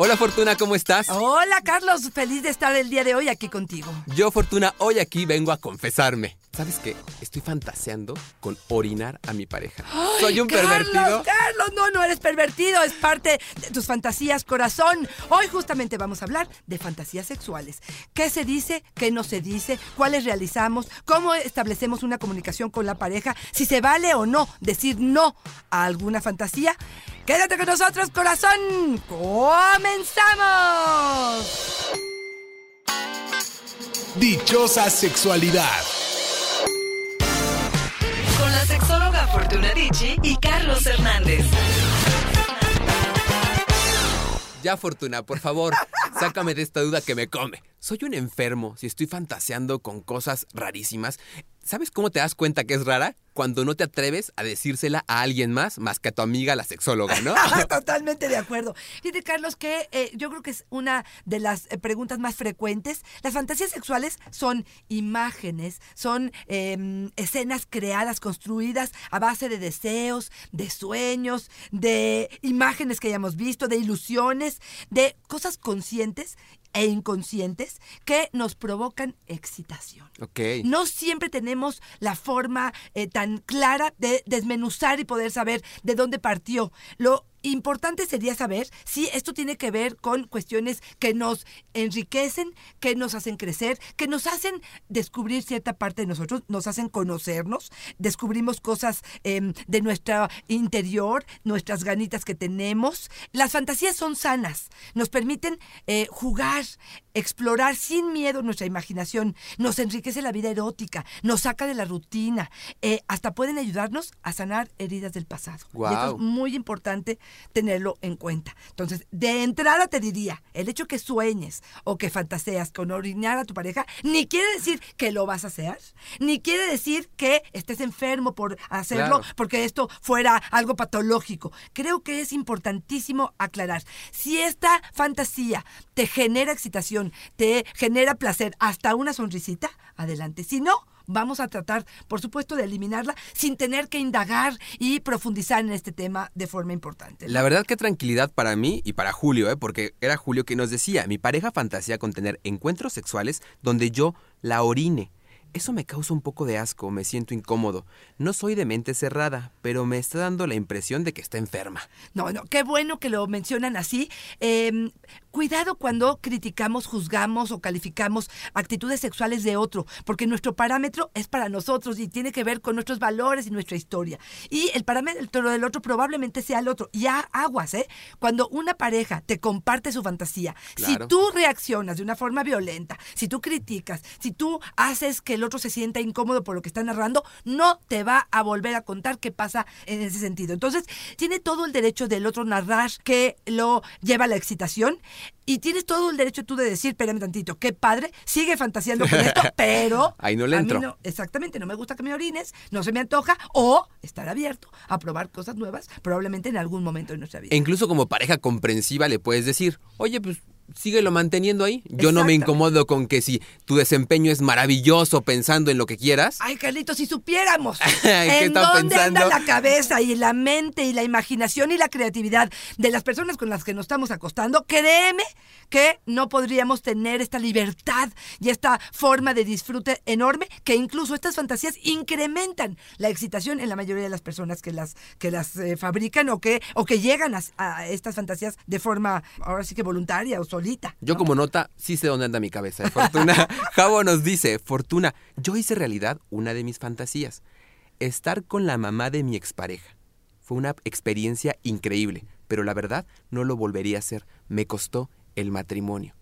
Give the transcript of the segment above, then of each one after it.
Hola Fortuna, ¿cómo estás? Hola Carlos, feliz de estar el día de hoy aquí contigo. Yo Fortuna, hoy aquí vengo a confesarme. ¿Sabes qué? Estoy fantaseando con orinar a mi pareja. ¿Soy un Carlos, pervertido? Carlos, no, no eres pervertido, es parte de tus fantasías, corazón. Hoy justamente vamos a hablar de fantasías sexuales. ¿Qué se dice? ¿Qué no se dice? ¿Cuáles realizamos? ¿Cómo establecemos una comunicación con la pareja? Si se vale o no decir no a alguna fantasía. Quédate con nosotros, corazón. ¡Comenzamos! Dichosa sexualidad. Fortuna Dicci y Carlos Hernández. Ya Fortuna, por favor, sácame de esta duda que me come. Soy un enfermo si estoy fantaseando con cosas rarísimas. ¿Sabes cómo te das cuenta que es rara? Cuando no te atreves a decírsela a alguien más, más que a tu amiga la sexóloga, ¿no? Totalmente de acuerdo. Fíjate, Carlos, que eh, yo creo que es una de las eh, preguntas más frecuentes. Las fantasías sexuales son imágenes, son eh, escenas creadas, construidas a base de deseos, de sueños, de imágenes que hayamos visto, de ilusiones, de cosas conscientes e inconscientes que nos provocan excitación. ok. No siempre tenemos la forma eh, tan clara de desmenuzar y poder saber de dónde partió. Lo importante sería saber si esto tiene que ver con cuestiones que nos enriquecen, que nos hacen crecer, que nos hacen descubrir cierta parte de nosotros, nos hacen conocernos, descubrimos cosas em, de nuestro interior, nuestras ganitas que tenemos. Las fantasías son sanas, nos permiten eh, jugar, explorar sin miedo nuestra imaginación, nos enriquece la vida erótica, nos saca de la rutina, eh, hasta pueden ayudarnos a sanar heridas del pasado. Y esto es muy importante tenerlo en cuenta. Entonces, de entrada te diría, el hecho que sueñes o que fantaseas con orinar a tu pareja, ni quiere decir que lo vas a hacer, ni quiere decir que estés enfermo por hacerlo, Claro. porque esto fuera algo patológico. Creo que es importantísimo aclarar. Si esta fantasía te genera excitación, te genera placer, hasta una sonrisita, adelante. Si no, vamos a tratar, por supuesto, de eliminarla sin tener que indagar y profundizar en este tema de forma importante. ¿no? La verdad que tranquilidad para mí y para Julio, ¿eh? porque era Julio quien nos decía, mi pareja fantasea con tener encuentros sexuales donde yo la orine. Eso me causa un poco de asco, me siento incómodo. No soy de mente cerrada, pero me está dando la impresión de que está enferma. No, no, qué bueno que lo mencionan así. Eh, cuidado cuando criticamos, juzgamos o calificamos actitudes sexuales de otro, porque nuestro parámetro es para nosotros y tiene que ver con nuestros valores y nuestra historia. Y el parámetro del otro probablemente sea el otro. Ya aguas, ¿eh? Cuando una pareja te comparte su fantasía, Claro. si tú reaccionas de una forma violenta, si tú criticas, si tú haces que el otro se sienta incómodo por lo que está narrando, no te va a volver a contar qué pasa en ese sentido. Entonces, tiene todo el derecho del otro narrar que lo lleva a la excitación y tienes todo el derecho tú de decir, espérame tantito, qué padre, sigue fantaseando con esto, pero... Ahí no le entro. no- exactamente, no me gusta que me orines, no se me antoja, o estar abierto a probar cosas nuevas, probablemente en algún momento de nuestra vida. E incluso como pareja comprensiva le puedes decir, oye, pues síguelo manteniendo ahí. Yo no me incomodo con que si tu desempeño es maravilloso pensando en lo que quieras. Ay, Carlitos, si supiéramos ¿Qué en dónde anda pensando? la cabeza y la mente y la imaginación y la creatividad de las personas con las que nos estamos acostando, créeme que no podríamos tener esta libertad y esta forma de disfrute enorme que incluso estas fantasías incrementan la excitación en la mayoría de las personas que las que las eh, fabrican o que o que llegan a, a estas fantasías de forma ahora sí que voluntaria o solita. Yo ¿no? como nota, sí sé dónde anda mi cabeza. ¿eh? Fortuna, Javo nos dice, Fortuna, yo hice realidad una de mis fantasías. Estar con la mamá de mi expareja. Fue una experiencia increíble, pero la verdad no lo volvería a hacer. Me costó el matrimonio.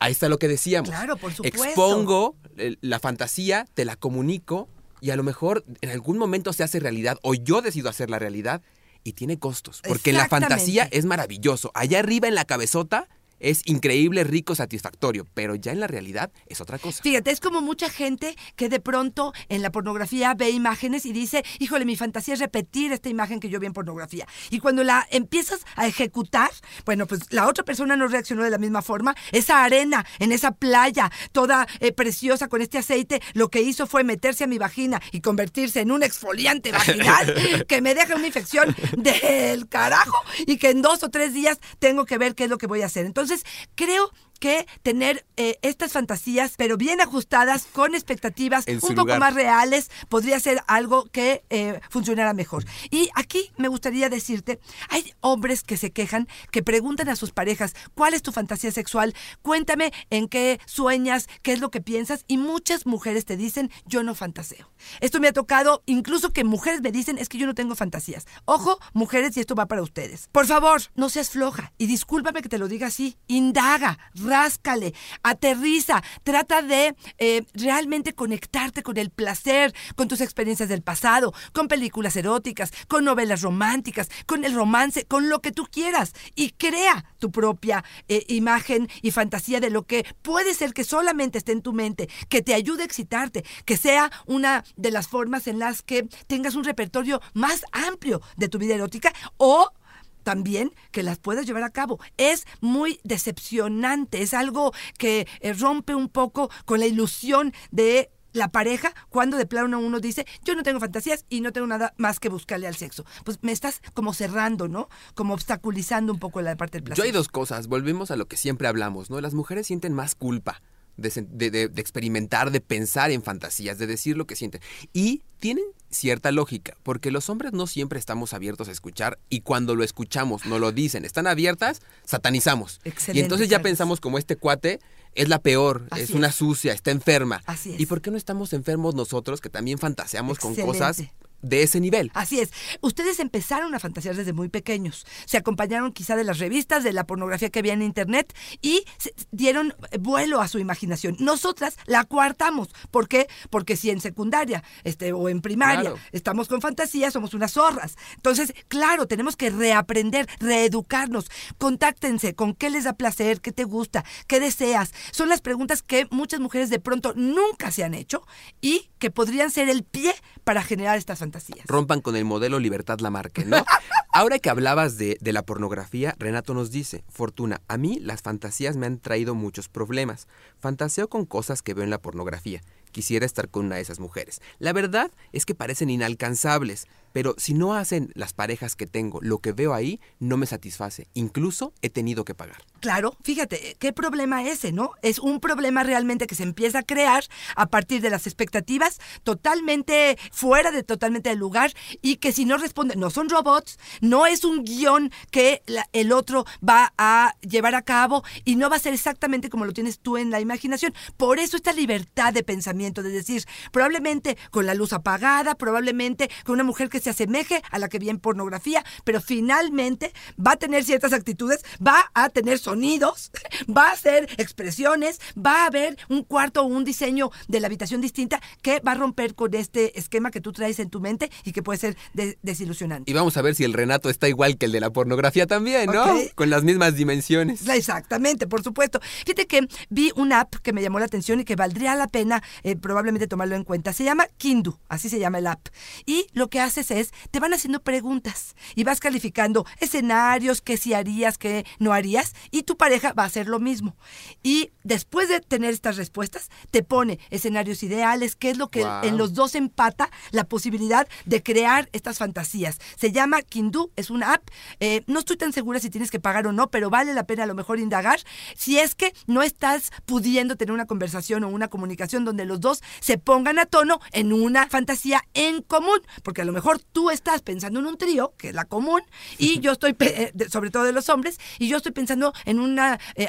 Ahí está lo que decíamos. Claro, por supuesto. Expongo la fantasía, te la comunico y a lo mejor en algún momento se hace realidad o yo decido hacer la realidad y tiene costos. Porque la fantasía es maravilloso. Allá arriba en la cabezota es increíble, rico, satisfactorio. Pero ya en la realidad es otra cosa. Fíjate, es como mucha gente que de pronto en la pornografía ve imágenes y dice, híjole, mi fantasía es repetir esta imagen que yo vi en pornografía. Y cuando la empiezas a ejecutar, bueno, pues la otra persona no reaccionó de la misma forma. Esa arena en esa playa, toda eh, preciosa con este aceite, lo que hizo fue meterse a mi vagina y convertirse en un exfoliante vaginal que me deja una infección del carajo y que en dos o tres días tengo que ver qué es lo que voy a hacer. Entonces, creo que tener eh, estas fantasías, pero bien ajustadas, con expectativas un poco más reales, podría ser algo que eh, funcionara mejor. Y aquí me gustaría decirte, hay hombres que se quejan, que preguntan a sus parejas, ¿cuál es tu fantasía sexual? Cuéntame en qué sueñas, qué es lo que piensas. Y muchas mujeres te dicen, yo no fantaseo. Esto me ha tocado, incluso que mujeres me dicen, es que yo no tengo fantasías. Ojo, mujeres, y esto va para ustedes. Por favor, no seas floja. Y discúlpame que te lo diga así. Indaga, ráscale, aterriza, trata de eh, realmente conectarte con el placer, con tus experiencias del pasado, con películas eróticas, con novelas románticas, con el romance, con lo que tú quieras. Y crea tu propia eh, imagen y fantasía de lo que puede ser que solamente esté en tu mente, que te ayude a excitarte, que sea una de las formas en las que tengas un repertorio más amplio de tu vida erótica o también que las puedas llevar a cabo. Es muy decepcionante, es algo que eh, rompe un poco con la ilusión de la pareja cuando de plano uno dice, yo no tengo fantasías y no tengo nada más que buscarle al sexo. Pues me estás como cerrando, ¿no? Como obstaculizando un poco la parte del placer. Yo hay dos cosas, volvemos a lo que siempre hablamos, ¿no? Las mujeres sienten más culpa de, experimentar, de pensar en fantasías, de decir lo que sienten. Y tienen cierta lógica, porque los hombres no siempre estamos abiertos a escuchar y cuando lo escuchamos, no lo dicen, están abiertas, satanizamos. Excelente, y entonces ya Carlos. pensamos como este cuate es la peor, Así es una es. sucia, está enferma. Así es. ¿Y por qué no estamos enfermos nosotros que también fantaseamos con cosas. De ese nivel? Así es. Ustedes empezaron a fantasear desde muy pequeños. Se acompañaron quizá de las revistas, de la pornografía que había en internet y dieron vuelo a su imaginación. Nosotras la coartamos. ¿Por qué? Porque si en secundaria este, o en primaria Claro. estamos con fantasía, somos unas zorras. Entonces, claro, tenemos que reaprender, reeducarnos. Contáctense con qué les da placer, qué te gusta, qué deseas. Son las preguntas que muchas mujeres de pronto nunca se han hecho y que podrían ser el pie para generar estas fantasías. Rompan con el modelo Libertad Lamarque, ¿no? Ahora que hablabas de, de la pornografía, Renato nos dice, Fortuna, a mí las fantasías me han traído muchos problemas. Fantaseo con cosas que veo en la pornografía. Quisiera estar con una de esas mujeres. La verdad es que parecen inalcanzables, pero si no hacen las parejas que tengo, lo que veo ahí no me satisface. Incluso he tenido que pagar. Claro, fíjate, qué problema ese, ¿no? Es un problema realmente que se empieza a crear a partir de las expectativas totalmente fuera de totalmente del lugar y que si no responden, no son robots, no es un guion que la- el otro va a llevar a cabo y no va a ser exactamente como lo tienes tú en la imaginación. Por eso esta libertad de pensamiento, de decir, probablemente con la luz apagada, probablemente con una mujer que se asemeje a la que vi en pornografía, pero finalmente va a tener ciertas actitudes, va a tener sonidos, va a hacer expresiones, va a haber un cuarto o un diseño de la habitación distinta que va a romper con este esquema que tú traes en tu mente y que puede ser de- desilusionante. Y vamos a ver si el Renato está igual que el de la pornografía también, ¿no? Ok. Con las mismas dimensiones. Exactamente, por supuesto. Fíjate que vi una app que me llamó la atención y que valdría la pena eh, probablemente tomarlo en cuenta. Se llama Kindu, así se llama el app. Y lo que haces es, te van haciendo preguntas y vas calificando escenarios, qué sí harías, qué no harías, y tu pareja va a hacer lo mismo. Y después de tener estas respuestas, te pone escenarios ideales, qué es lo que en los dos empata la posibilidad de crear estas fantasías. Se llama Kindu, es una app. Eh, no estoy tan segura si tienes que pagar o no, pero vale la pena a lo mejor indagar. Si es que no estás pudiendo tener una conversación o una comunicación donde los dos se pongan a tono en una fantasía en común, porque a lo mejor tú estás pensando en un trío, que es la común, y yo estoy, eh, de- sobre todo de los hombres, y yo estoy pensando en un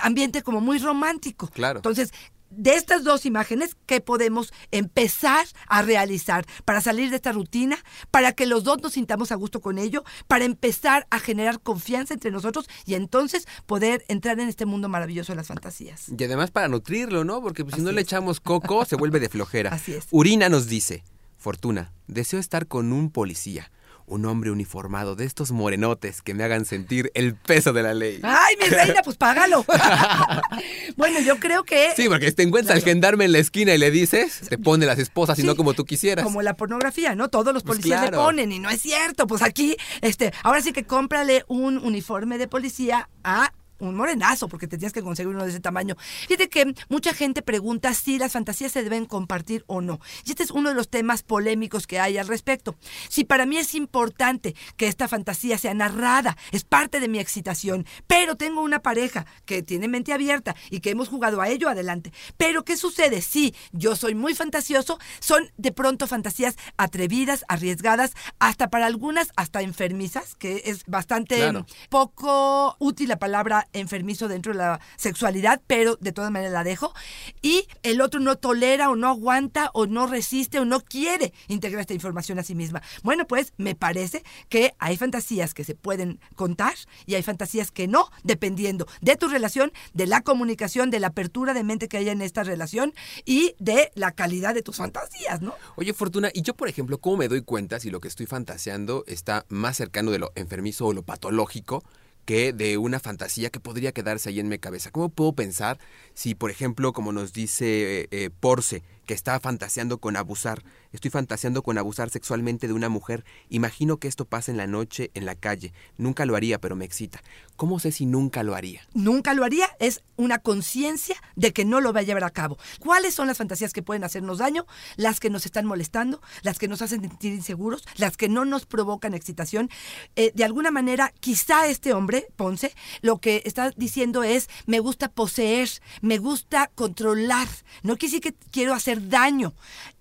ambiente como muy romántico. Claro. Entonces, de estas dos imágenes, ¿qué podemos empezar a realizar para salir de esta rutina, para que los dos nos sintamos a gusto con ello, para empezar a generar confianza entre nosotros y entonces poder entrar en este mundo maravilloso de las fantasías? Y además para nutrirlo, ¿no? Porque pues, si no le echamos coco, se vuelve de flojera. Así es. Urina nos dice, Fortuna, deseo estar con un policía. un hombre uniformado de estos morenotes que me hagan sentir el peso de la ley. Ay, mi reina, pues págalo. bueno, yo creo que... Sí, porque si te encuentras al gendarme en la esquina y le dices, te pone las esposas y Sí, no como tú quisieras. Como la pornografía, ¿no? Todos los Pues policías le claro. ponen y no es cierto. Pues aquí, este, ahora sí que cómprale un uniforme de policía a un morenazo, porque te tienes que conseguir uno de ese tamaño. Fíjate que mucha gente pregunta si las fantasías se deben compartir o no. Y este es uno de los temas polémicos que hay al respecto. Si para mí es importante que esta fantasía sea narrada, es parte de mi excitación, pero tengo una pareja que tiene mente abierta y que hemos jugado a ello, adelante. Pero ¿qué sucede? Si yo soy muy fantasioso, son de pronto fantasías atrevidas, arriesgadas, hasta para algunas, hasta enfermizas, que es bastante Claro. poco útil la palabra enfermizo dentro de la sexualidad, pero de todas maneras la dejo. Y el otro no tolera o no aguanta o no resiste o no quiere integrar esta información a sí misma. Bueno, pues me parece que hay fantasías que se pueden contar y hay fantasías que no, dependiendo de tu relación, de la comunicación, de la apertura de mente que haya en esta relación y de la calidad de tus fantasías, ¿no? Oye, Fortuna, y yo, por ejemplo, ¿cómo me doy cuenta si lo que estoy fantaseando está más cercano de lo enfermizo o lo patológico que de una fantasía que podría quedarse ahí en mi cabeza? ¿Cómo puedo pensar si, por ejemplo, como nos dice eh, eh, Porce, que está fantaseando con abusar, estoy fantaseando con abusar sexualmente de una mujer, imagino que esto pasa en la noche, en la calle, nunca lo haría, pero me excita. ¿Cómo sé si nunca lo haría? nunca lo haría, es una conciencia de que no lo va a llevar a cabo. ¿Cuáles son las fantasías que pueden hacernos daño? Las que nos están molestando, las que nos hacen sentir inseguros, las que no nos provocan excitación. Eh, de alguna manera, quizá este hombre, Ponce, lo que está diciendo es, me gusta poseer, me gusta controlar, no quiere decir que quiero hacer daño.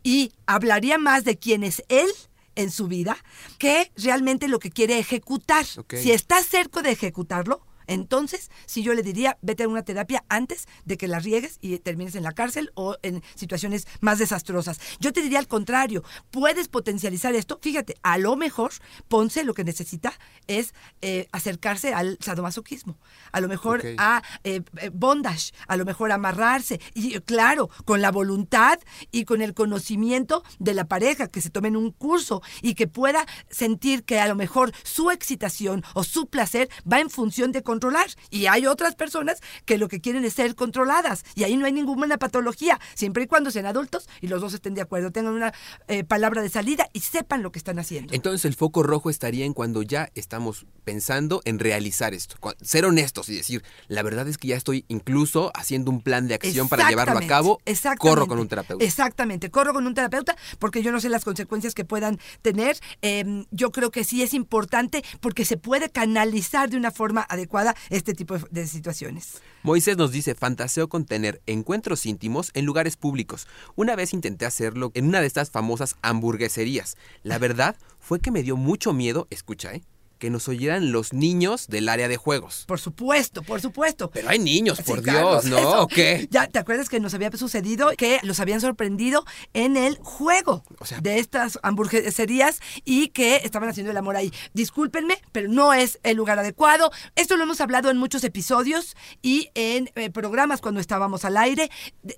Y hablaría más de quién es él en su vida que realmente lo que quiere ejecutar. Si está cerca de ejecutarlo, entonces sí yo le diría, vete a una terapia antes de que la riegues y termines en la cárcel o en situaciones más desastrosas. Yo te diría al contrario, puedes potencializar esto. Fíjate, a lo mejor Ponce lo que necesita es eh, acercarse al sadomasoquismo, a lo mejor a eh, eh, bondage, a lo mejor amarrarse. Y claro, con la voluntad y con el conocimiento de la pareja, que se tomen un curso y que pueda sentir que a lo mejor su excitación o su placer va en función de controlar. Y hay otras personas que lo que quieren es ser controladas. Y ahí no hay ninguna patología, siempre y cuando sean adultos y los dos estén de acuerdo, tengan una eh, palabra de salida y sepan lo que están haciendo. Entonces el foco rojo estaría en cuando ya estamos pensando en realizar esto. Ser honestos y decir, la verdad es que ya estoy incluso haciendo un plan de acción para llevarlo a cabo. exactamente. Corro con un terapeuta. Exactamente, corro con un terapeuta porque yo no sé las consecuencias que puedan tener. Eh, yo creo que sí es importante porque se puede canalizar de una forma adecuada este tipo de, situaciones. Moisés nos dice, fantaseo con tener encuentros íntimos en lugares públicos. Una vez intenté hacerlo en una de estas famosas hamburgueserías. La verdad fue que me dio mucho miedo, escucha, ¿eh? Que nos oyeran los niños del área de juegos. Por supuesto, por supuesto. Pero hay niños, por Sí, Dios, ¿no? ¿O qué? Ya, ¿te acuerdas que nos había sucedido que los habían sorprendido en el juego O sea- de estas hamburgueserías y que estaban haciendo el amor ahí? Discúlpenme, pero no es el lugar adecuado. Esto lo hemos hablado en muchos episodios y en eh, programas cuando estábamos al aire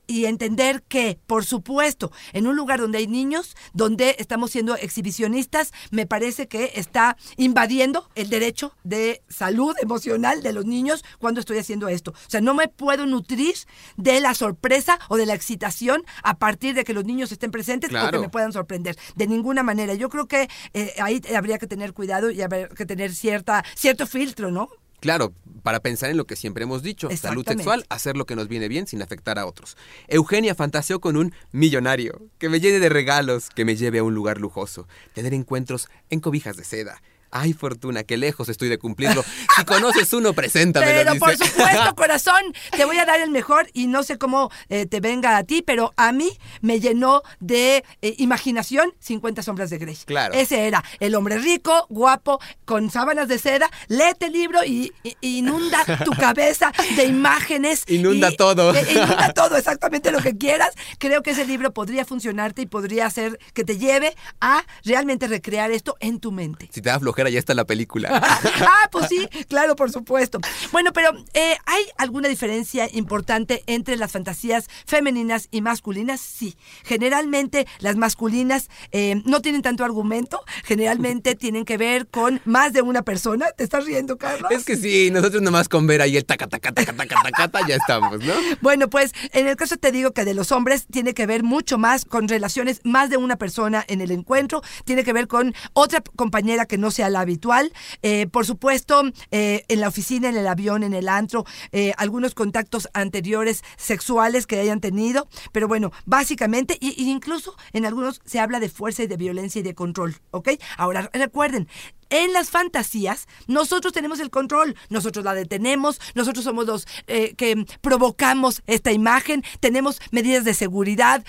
y entender que, por supuesto, en un lugar donde hay niños, donde estamos siendo exhibicionistas, me parece que está invadiendo el derecho de salud emocional de los niños cuando estoy haciendo esto. O sea, no me puedo nutrir de la sorpresa o de la excitación a partir de que los niños estén presentes o que Claro. me puedan sorprender. De ninguna manera. Yo creo que eh, ahí habría que tener cuidado y habría que tener cierta, cierto filtro, ¿no? Claro, para pensar en lo que siempre hemos dicho, salud sexual, hacer lo que nos viene bien sin afectar a otros. Eugenia fantaseó con un millonario, que me llene de regalos, que me lleve a un lugar lujoso, tener encuentros en cobijas de seda. Ay, Fortuna, qué lejos estoy de cumplirlo. Si conoces uno, preséntamelo, Pero dice. por supuesto, corazón, te voy a dar el mejor y no sé cómo eh, te venga a ti, pero a mí me llenó de eh, imaginación 50 sombras de Grey. Claro. Ese era el hombre rico, guapo, con sábanas de seda. Léete el libro y, inunda tu cabeza de imágenes. Inunda y- todo. eh, inunda todo, exactamente lo que quieras. Creo que ese libro podría funcionarte y podría hacer que te lleve a realmente recrear esto en tu mente. Si te da flojera mujer, allá está la película. ah, pues sí, claro, por supuesto. Bueno, pero eh, ¿hay alguna diferencia importante entre las fantasías femeninas y masculinas? Sí. Generalmente las masculinas eh, no tienen tanto argumento, generalmente tienen que ver con más de una persona. ¿Te estás riendo, Carlos? Es que sí, nosotros nomás con ver ahí el taca, taca, taca, taca, taca, taca, ya estamos, ¿no? Bueno, pues en el caso te digo que de los hombres tiene que ver mucho más con relaciones más de una persona en el encuentro, tiene que ver con otra compañera que no sea habitual. Eh, por supuesto, eh, en la oficina, en el avión, en el antro, eh, algunos contactos anteriores sexuales que hayan tenido. Pero bueno, básicamente, y, y incluso en algunos se habla de fuerza y de violencia y de control, ¿ok? Ahora, recuerden, en las fantasías, nosotros tenemos el control, nosotros la detenemos, nosotros somos los que provocamos esta imagen, tenemos medidas de seguridad,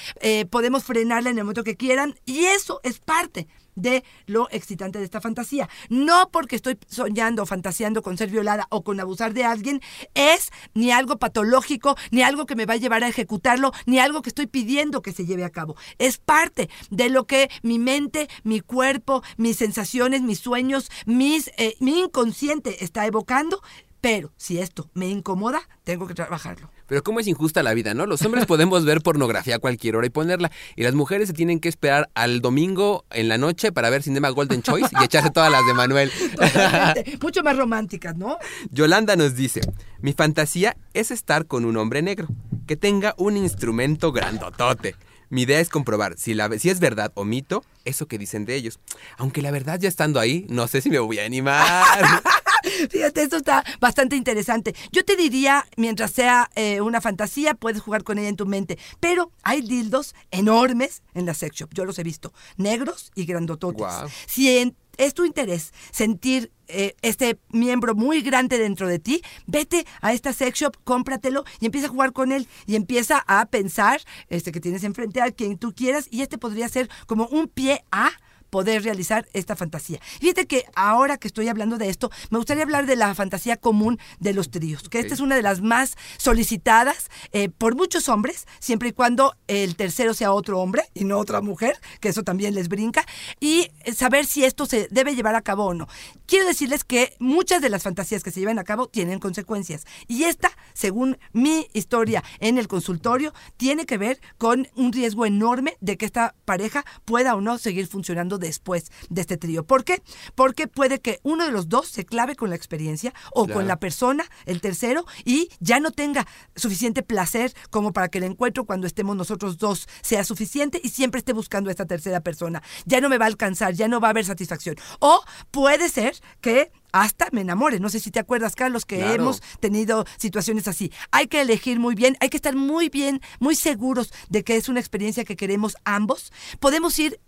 podemos frenarla en el momento que quieran y eso es parte de lo excitante de esta fantasía. No porque estoy soñando o fantaseando con ser violada o con abusar de alguien, es ni algo patológico, ni algo que me va a llevar a ejecutarlo, ni algo que estoy pidiendo que se lleve a cabo. Es parte de lo que mi mente, mi cuerpo, mis sensaciones, mis sueños, mis, eh, mi inconsciente está evocando. Pero si esto me incomoda, tengo que trabajarlo. Pero cómo es injusta la vida, ¿no? Los hombres podemos ver pornografía a cualquier hora y ponerla, y las mujeres se tienen que esperar al domingo en la noche para ver Cinema Golden Choice y echarse todas las de Manuel. Totalmente. Mucho más románticas, ¿no? Yolanda nos dice, mi fantasía es estar con un hombre negro, que tenga un instrumento grandotote. Mi idea es comprobar si, la, si es verdad o mito eso que dicen de ellos. Aunque la verdad ya estando ahí, no sé si me voy a animar. Fíjate, esto está bastante interesante. Yo te diría, mientras sea eh, una fantasía, puedes jugar con ella en tu mente. Pero hay dildos enormes en la sex shop. Yo los he visto. Negros y grandototes. Si en- es tu interés sentir eh, este miembro muy grande dentro de ti, vete a esta sex shop, cómpratelo y empieza a jugar con él y empieza a pensar este, que tienes enfrente a quien tú quieras y este podría ser como un pie a poder realizar esta fantasía. Fíjate que ahora que estoy hablando de esto, me gustaría hablar de la fantasía común de los tríos, que esta es una de las más solicitadas eh, por muchos hombres, siempre y cuando el tercero sea otro hombre y no otra mujer, que eso también les brinca, y saber si esto se debe llevar a cabo o no. Quiero decirles que muchas de las fantasías que se llevan a cabo tienen consecuencias, y esta, según mi historia en el consultorio, tiene que ver con un riesgo enorme de que esta pareja pueda o no seguir funcionando después de este trío. ¿Por qué? Porque puede que uno de los dos se clave con la experiencia o Claro. con la persona, el tercero, y ya no tenga suficiente placer como para que el encuentro cuando estemos nosotros dos sea suficiente y siempre esté buscando a esta tercera persona. Ya no me va a alcanzar, ya no va a haber satisfacción. O puede ser que hasta me enamore. No sé si te acuerdas, Carlos, que Claro. hemos tenido situaciones así. Hay que elegir muy bien, hay que estar muy bien, muy seguros de que es una experiencia que queremos ambos. Podemos ir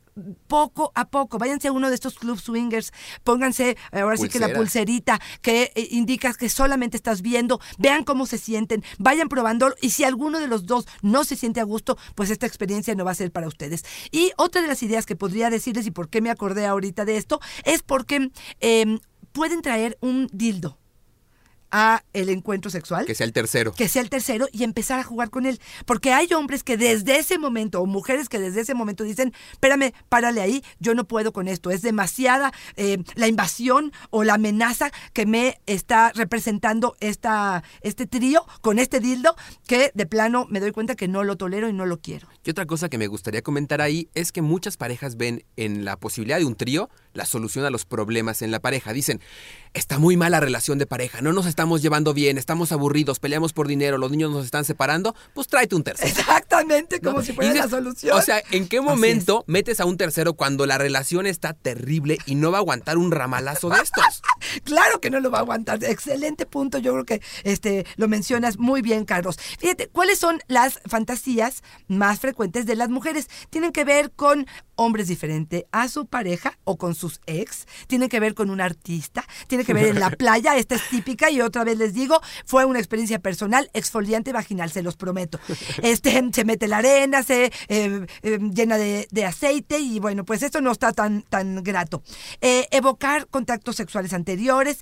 poco a poco, váyanse a uno de estos club swingers, pónganse eh, ahora sí que la pulserita que eh, indica que solamente estás viendo, vean cómo se sienten, vayan probando y si alguno de los dos no se siente a gusto, pues esta experiencia no va a ser para ustedes. Y otra de las ideas que podría decirles y por qué me acordé ahorita de esto es porque eh, pueden traer un dildo a el encuentro sexual Que sea el tercero. que sea el tercero y empezar a jugar con él. Porque hay hombres que desde ese momento, o mujeres que desde ese momento dicen, espérame, párale ahí, yo no puedo con esto. Es demasiada eh, la invasión o la amenaza que me está representando esta, este trío con este dildo que de plano me doy cuenta que no lo tolero y no lo quiero. Y otra cosa que me gustaría comentar ahí es que muchas parejas ven en la posibilidad de un trío la solución a los problemas en la pareja. Dicen, está muy mala relación de pareja, no nos estamos llevando bien, estamos aburridos, peleamos por dinero, los niños nos están separando, pues tráete un tercero. Exactamente, como ¿no? si fuera dices, la solución. O sea, ¿en qué momento metes a un tercero cuando la relación está terrible y no va a aguantar un ramalazo de estos? Claro que no lo va a aguantar. Excelente punto. Yo creo que este lo mencionas muy bien, Carlos. Fíjate, ¿cuáles son las fantasías más frecuentes de las mujeres? Tienen que ver con hombres diferentes a su pareja o con sus ex. Tienen que ver con un artista. Tiene que ver en la playa. Esta es típica y otra vez les digo, fue una experiencia personal exfoliante vaginal, se los prometo. Este se mete la arena, se eh, eh, llena de, de aceite y bueno, pues esto no está tan tan grato. Eh, evocar contactos sexuales anteriores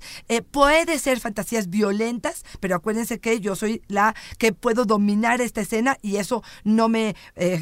puede ser fantasías violentas, pero acuérdense que yo soy la que puedo dominar esta escena y eso no me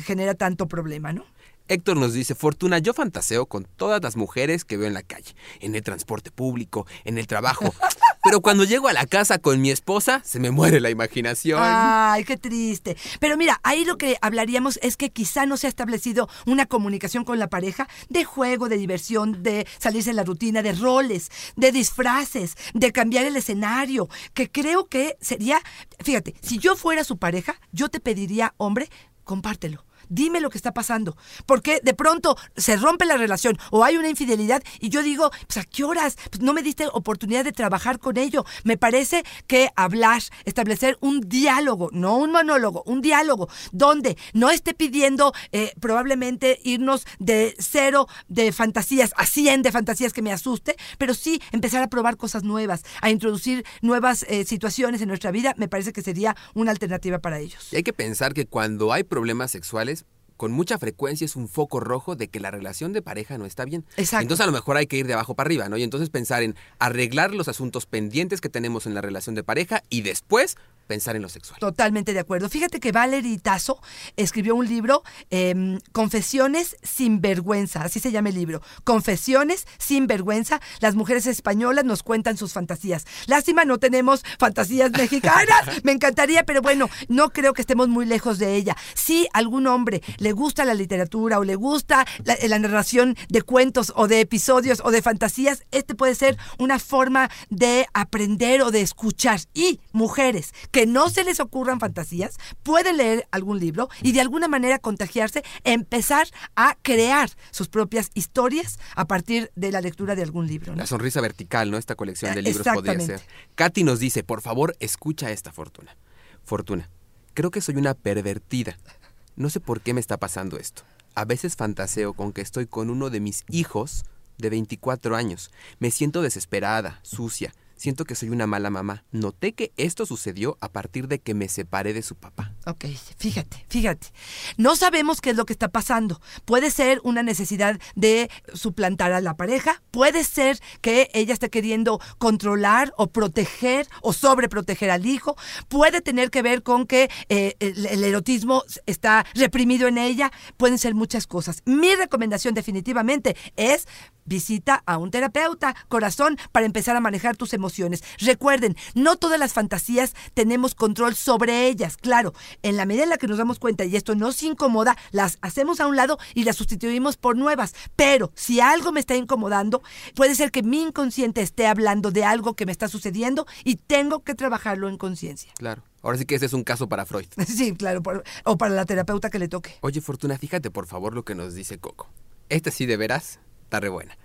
genera tanto problema, ¿no? Héctor nos dice, Fortuna, yo fantaseo con todas las mujeres que veo en la calle, en el transporte público, en el trabajo. Pero cuando llego a la casa con mi esposa, se me muere la imaginación. Ay, qué triste. Pero mira, ahí lo que hablaríamos es que quizá no se ha establecido una comunicación con la pareja de juego, de diversión, de salirse de la rutina, de roles, de disfraces, de cambiar el escenario, que creo que sería, fíjate, si yo fuera su pareja, yo te pediría, hombre, compártelo. Dime lo que está pasando. Porque de pronto se rompe la relación o hay una infidelidad y yo digo, pues a qué horas? Pues no me diste oportunidad de trabajar con ello. Me parece que hablar, establecer un diálogo, no un monólogo, un diálogo, donde no esté pidiendo eh, probablemente irnos de cero de fantasías a cien de fantasías que me asuste, pero sí empezar a probar cosas nuevas, a introducir nuevas eh, situaciones en nuestra vida, me parece que sería una alternativa para ellos. Hay que pensar que cuando hay problemas sexuales, con mucha frecuencia es un foco rojo de que la relación de pareja no está bien. Exacto. Entonces a lo mejor hay que ir de abajo para arriba, ¿no? Y entonces pensar en arreglar los asuntos pendientes que tenemos en la relación de pareja y después pensar en lo sexual. Totalmente de acuerdo. Fíjate que Valerie Tazo escribió un libro, eh, Confesiones sin vergüenza, así se llama el libro. Confesiones sin vergüenza. Las mujeres españolas nos cuentan sus fantasías. Lástima, no tenemos fantasías mexicanas. Me encantaría, pero bueno, no creo que estemos muy lejos de ella. Si algún hombre le gusta la literatura o le gusta la, la narración de cuentos o de episodios o de fantasías, este puede ser una forma de aprender o de escuchar. Y mujeres que no se les ocurran fantasías, pueden leer algún libro y de alguna manera contagiarse, empezar a crear sus propias historias a partir de la lectura de algún libro. ¿no? La sonrisa vertical, ¿no? Esta colección de libros podría ser. Katy nos dice, por favor, escucha esta fortuna. Fortuna, creo que soy una pervertida. No sé por qué me está pasando esto. A veces fantaseo con que estoy con uno de mis hijos de 24 años. Me siento desesperada, sucia. Siento que soy una mala mamá. Noté que esto sucedió a partir de que me separé de su papá. Ok, fíjate, fíjate. No sabemos qué es lo que está pasando. Puede ser una necesidad de suplantar a la pareja, puede ser que ella esté queriendo controlar o proteger o sobreproteger al hijo, puede tener que ver con que eh, el, el erotismo está reprimido en ella, pueden ser muchas cosas. Mi recomendación definitivamente es visita a un terapeuta, corazón, para empezar a manejar tus emociones. Recuerden, no todas las fantasías tenemos control sobre ellas. Claro, en la medida en la que nos damos cuenta y esto nos incomoda, las hacemos a un lado y las sustituimos por nuevas. Pero si algo me está incomodando, puede ser que mi inconsciente esté hablando de algo que me está sucediendo y tengo que trabajarlo en conciencia. Claro. Ahora sí que ese es un caso para Freud. Sí, claro, por- o para la terapeuta que le toque. Oye, Fortuna, fíjate por favor lo que nos dice Coco. Este sí de veras está re buena.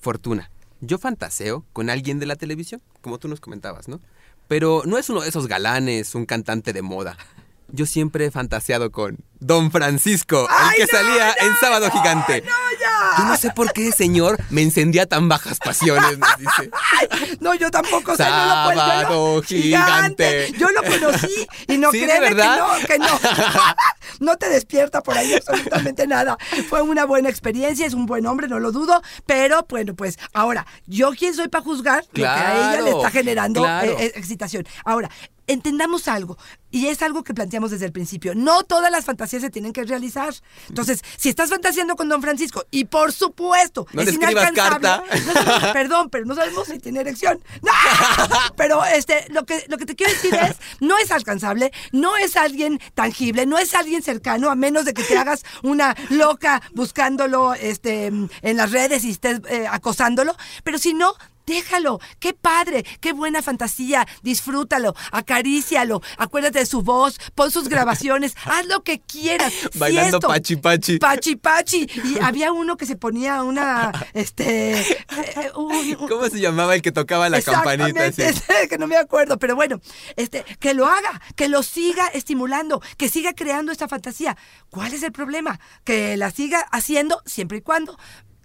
Fortuna, yo fantaseo con alguien de la televisión, como tú nos comentabas, ¿no? Pero no es uno de esos galanes, un cantante de moda. Yo siempre he fantaseado con Don Francisco, el que salía en Sábado Gigante. Yo no sé por qué, señor, me encendía tan bajas pasiones, nos dice. No, yo tampoco sé, no lo puedo- yo Sábado no- gigante. Yo lo conocí y no ¿Sí, de créeme verdad? que no, que no. No te despierta por ahí absolutamente nada. Fue una buena experiencia, es un buen hombre, no lo dudo, pero bueno, pues ahora, ¿yo quién soy para juzgar lo que a ella le Claro, está generando claro. eh, eh, excitación? Ahora, entendamos algo, y es algo que planteamos desde el principio, no todas las fantasías se tienen que realizar. Entonces, si estás fantaseando con Don Francisco, y por supuesto, No es inalcanzable, carta. no perdón, pero no sabemos si tiene erección. ¡No! Pero este, lo que, lo que te quiero decir es, no es alcanzable, no es alguien tangible, no es alguien cercano, a menos de que te hagas una loca buscándolo este, en las redes y estés eh, acosándolo. Pero si no, Déjalo, qué padre, qué buena fantasía, disfrútalo, acarícialo, acuérdate de su voz, pon sus grabaciones, haz lo que quieras. Bailando pachi pachi. Pachi Pachi. Y había uno que se ponía una, este, eh, un- un- ¿Cómo se llamaba el que tocaba la campanita? Que no me acuerdo, pero bueno, este, que lo haga, que lo siga estimulando, que siga creando esta fantasía. ¿Cuál es el problema? Que la siga haciendo siempre y cuando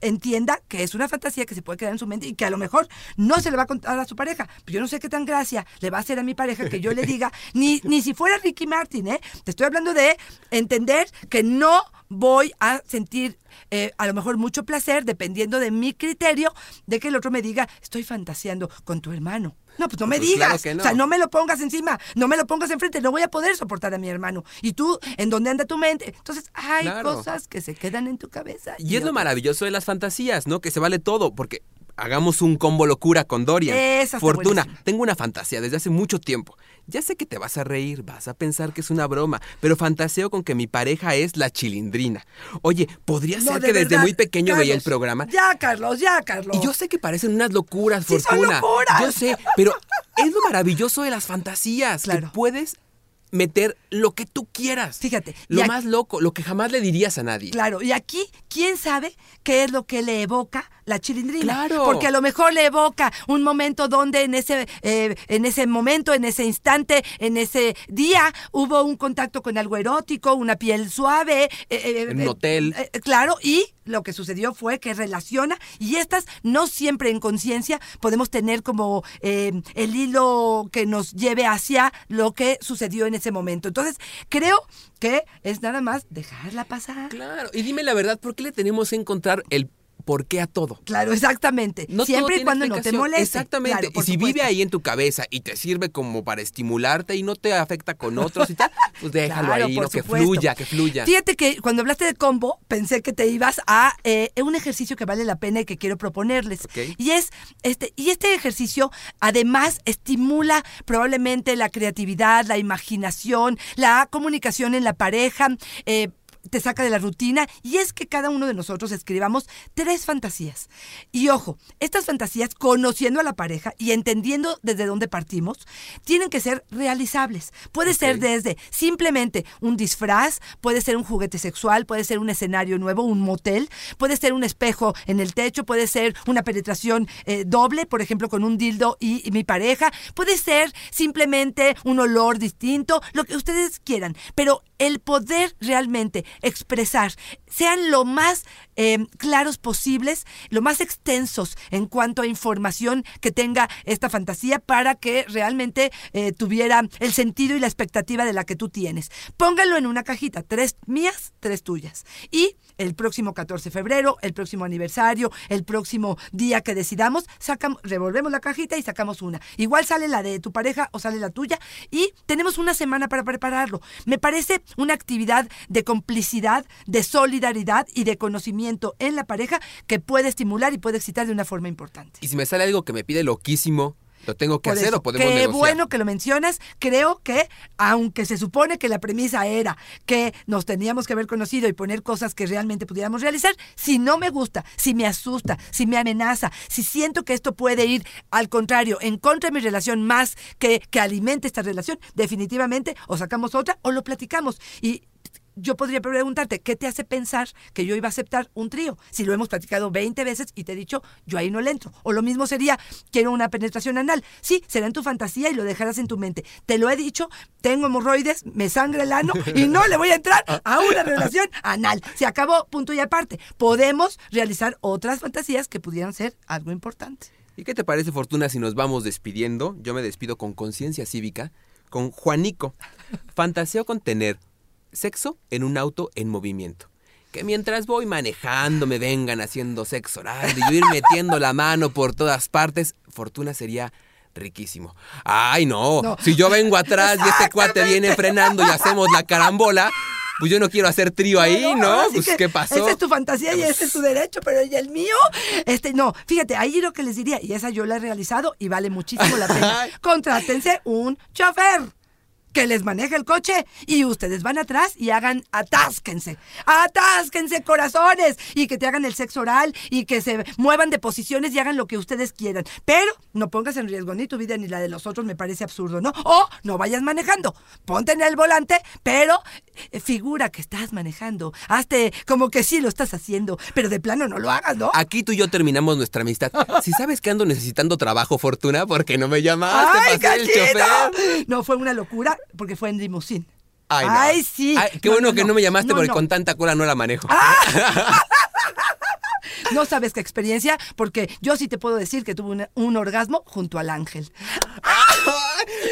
entienda que es una fantasía que se puede quedar en su mente y que a lo mejor no se le va a contar a su pareja. Pero yo no sé qué tan gracia le va a hacer a mi pareja que yo le diga, ni, ni si fuera Ricky Martin, ¿eh? Te estoy hablando de entender que no voy a sentir eh, a lo mejor mucho placer, dependiendo de mi criterio, de que el otro me diga, estoy fantaseando con tu hermano. No, pues no me Pues digas. claro que no. O sea, no me lo pongas encima, no me lo pongas enfrente, no voy a poder soportar a mi hermano. Y tú, ¿en dónde anda tu mente? Entonces, hay Claro. cosas que se quedan en tu cabeza. Y es lo maravilloso de las fantasías, ¿no? Que se vale todo, porque hagamos un combo locura con Dorian. Esa Fortuna, buenísima. tengo una fantasía desde hace mucho tiempo. Ya sé que te vas a reír, vas a pensar que es una broma, pero fantaseo con que mi pareja es la chilindrina. Oye, podría No, ser de que desde muy pequeño veía el programa. Ya, Carlos, ya, Carlos. Y yo sé que parecen unas locuras, Sí, son Fortuna. locuras. Yo sé, pero es lo maravilloso de las fantasías, Claro. que puedes meter lo que tú quieras. Fíjate, Lo aquí- más loco, lo que jamás le dirías a nadie. Claro, y aquí, ¿quién sabe qué es lo que le evoca la chilindrina? Claro. Porque a lo mejor le evoca un momento donde en ese, eh, en ese momento, en ese instante, en ese día, hubo un contacto con algo erótico, una piel suave. eh, eh, En un eh, hotel. eh, claro, y lo que sucedió fue que relaciona, y estas no siempre en conciencia podemos tener como eh, el hilo que nos lleve hacia lo que sucedió en ese momento. Entonces, creo que es nada más dejarla pasar. Claro, y dime la verdad, ¿por qué le tenemos que encontrar el por qué a todo? Claro, exactamente. No Siempre y cuando no te moleste. Exactamente. Claro, y si supuesto. vive ahí en tu cabeza y te sirve como para estimularte y no te afecta con otros y tal, pues déjalo Claro, ahí, ¿no? que fluya, que fluya. Fíjate que cuando hablaste de combo, pensé que te ibas a eh, un ejercicio que vale la pena y que quiero proponerles. Y es este, y este ejercicio además estimula probablemente la creatividad, la imaginación, la comunicación en la pareja. eh, te saca de la rutina y es que cada uno de nosotros escribamos tres fantasías. Y ojo, estas fantasías, conociendo a la pareja y entendiendo desde dónde partimos, tienen que ser realizables. Puede ser desde simplemente un disfraz, puede ser un juguete sexual, puede ser un escenario nuevo, un motel, puede ser un espejo en el techo, puede ser una penetración eh, doble, por ejemplo, con un dildo y, y mi pareja, puede ser simplemente un olor distinto, lo que ustedes quieran, pero el poder realmente expresar, sean lo más eh, claros posibles, lo más extensos en cuanto a información que tenga esta fantasía para que realmente eh, tuviera el sentido y la expectativa de la que tú tienes. Póngalo en una cajita, tres mías, tres tuyas. Y el próximo 14 de febrero, el próximo aniversario, el próximo día que decidamos, sacamos, revolvemos la cajita y sacamos una. Igual sale la de tu pareja o sale la tuya y tenemos una semana para prepararlo. Me parece una actividad de complicidad, de solidaridad y de conocimiento en la pareja que puede estimular y puede excitar de una forma importante. Y si me sale algo que me pide loquísimo, ¿lo tengo que Por hacer eso, o podemos Qué negociar? bueno que lo mencionas. Creo que, aunque se supone que la premisa era que nos teníamos que haber conocido y poner cosas que realmente pudiéramos realizar, si no me gusta, si me asusta, si me amenaza, si siento que esto puede ir al contrario, en contra de mi relación más que, que alimente esta relación, definitivamente o sacamos otra o lo platicamos. Y yo podría preguntarte, ¿qué te hace pensar que yo iba a aceptar un trío? Si lo hemos platicado 20 veces y te he dicho, yo ahí no le entro. O lo mismo sería, quiero una penetración anal. Sí, será en tu fantasía y lo dejarás en tu mente. Te lo he dicho, tengo hemorroides, me sangra el ano y no le voy a entrar a una relación anal. Se acabó, punto y aparte. Podemos realizar otras fantasías que pudieran ser algo importante. ¿Y qué te parece, Fortuna, si nos vamos despidiendo? Yo me despido con conciencia cívica, con Juanico. Fantaseo con tener sexo en un auto en movimiento. Que mientras voy manejando me vengan haciendo sexo oral y yo ir metiendo la mano por todas partes, Fortuna sería riquísimo. Ay, no, No. si yo vengo atrás y este cuate viene frenando y hacemos la carambola, pues yo no quiero hacer trío ahí, ¿no? Pues ¿qué pasó? Esa es tu fantasía y ese es tu derecho, pero ¿y el mío? Este, no, fíjate, ahí lo que les diría, y esa yo la he realizado y vale muchísimo la pena. Contrátense un chofer que les maneje el coche y ustedes van atrás y hagan atásquense, atásquense corazones y que te hagan el sexo oral y que se muevan de posiciones y hagan lo que ustedes quieran. Pero no pongas en riesgo ni tu vida ni la de los otros, me parece absurdo, ¿no? O no vayas manejando, ponte en el volante, pero eh, figura que estás manejando, hazte como que sí lo estás haciendo, pero de plano no lo hagas, ¿no? Aquí tú y yo terminamos nuestra amistad. Si sabes que ando necesitando trabajo, Fortuna, ¿por qué no me llamaste ¡Ay, ser el chofer? No, fue una locura porque fue en limusín. Ay, no. Ay, sí. Ay, qué bueno que no me llamaste No, porque no. con tanta cola no la manejo. No sabes qué experiencia, porque yo sí te puedo decir que tuve un, un orgasmo junto al ángel.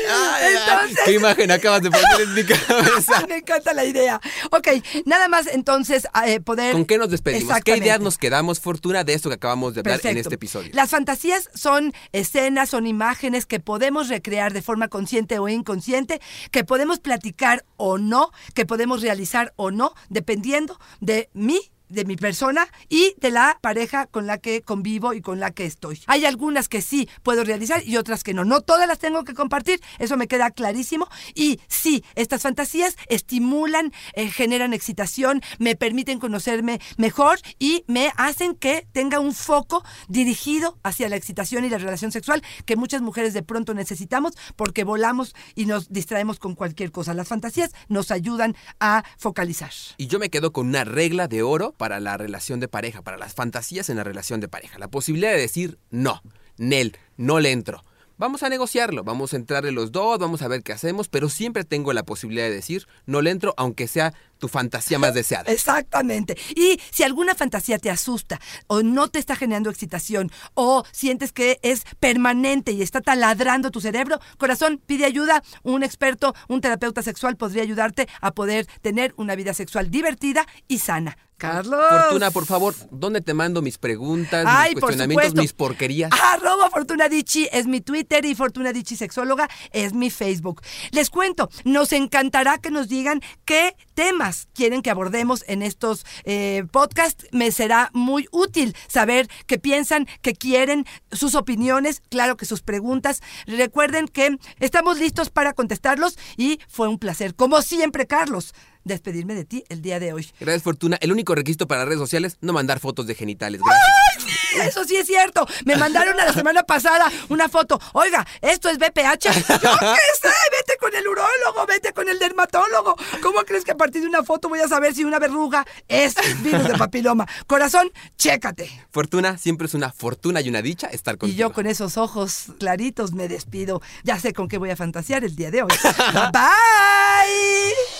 Ay, Entonces- ¿Qué imagen acabas de poner en mi cabeza? Me encanta la idea. Ok, nada más entonces eh, poder... ¿Con qué nos despedimos? ¿Qué ideas nos quedamos, Fortuna, de esto que acabamos de hablar en este episodio? Las fantasías son escenas, son imágenes que podemos recrear de forma consciente o inconsciente, que podemos platicar o no, que podemos realizar o no, dependiendo de mí de mi persona y de la pareja con la que convivo y con la que estoy. Hay algunas que sí puedo realizar y otras que no. No todas las tengo que compartir, eso me queda clarísimo. Y sí, estas fantasías estimulan, eh, generan excitación, me permiten conocerme mejor y me hacen que tenga un foco dirigido hacia la excitación y la relación sexual que muchas mujeres de pronto necesitamos porque volamos y nos distraemos con cualquier cosa. Las fantasías nos ayudan a focalizar. Y yo me quedo con una regla de oro para la relación de pareja, para las fantasías en la relación de pareja. La posibilidad de decir no, Nel, no le entro. Vamos a negociarlo, vamos a entrarle los dos, vamos a ver qué hacemos, pero siempre tengo la posibilidad de decir no le entro, aunque sea tu fantasía más deseada. Exactamente. Y si alguna fantasía te asusta o no te está generando excitación o sientes que es permanente y está taladrando tu cerebro, corazón, pide ayuda. Un experto, un terapeuta sexual podría ayudarte a poder tener una vida sexual divertida y sana. Carlos. Fortuna, por favor, ¿dónde te mando mis preguntas, Ay, mis cuestionamientos, mis porquerías? Arroba Fortuna Dicci es mi Twitter y Fortuna Dicci Sexóloga es mi Facebook. Les cuento, nos encantará que nos digan qué temas quieren que abordemos en estos eh, podcasts. Me será muy útil saber qué piensan, qué quieren, sus opiniones, claro que sus preguntas. Recuerden que estamos listos para contestarlos y fue un placer, como siempre, Carlos, despedirme de ti el día de hoy. Gracias, Fortuna. El único requisito para redes sociales, no mandar fotos de genitales. Gracias. Eso sí es cierto. Me mandaron a la semana pasada una foto. Oiga, ¿esto es BPH? Yo qué sé, vete con el urólogo, vete con el dermatólogo. ¿Cómo crees que a partir de una foto voy a saber si una verruga es virus de papiloma? Corazón, chécate. Fortuna, siempre es una fortuna y una dicha estar Y contigo. yo con esos ojos claritos me despido. Ya sé con qué voy a fantasear el día de hoy. Bye.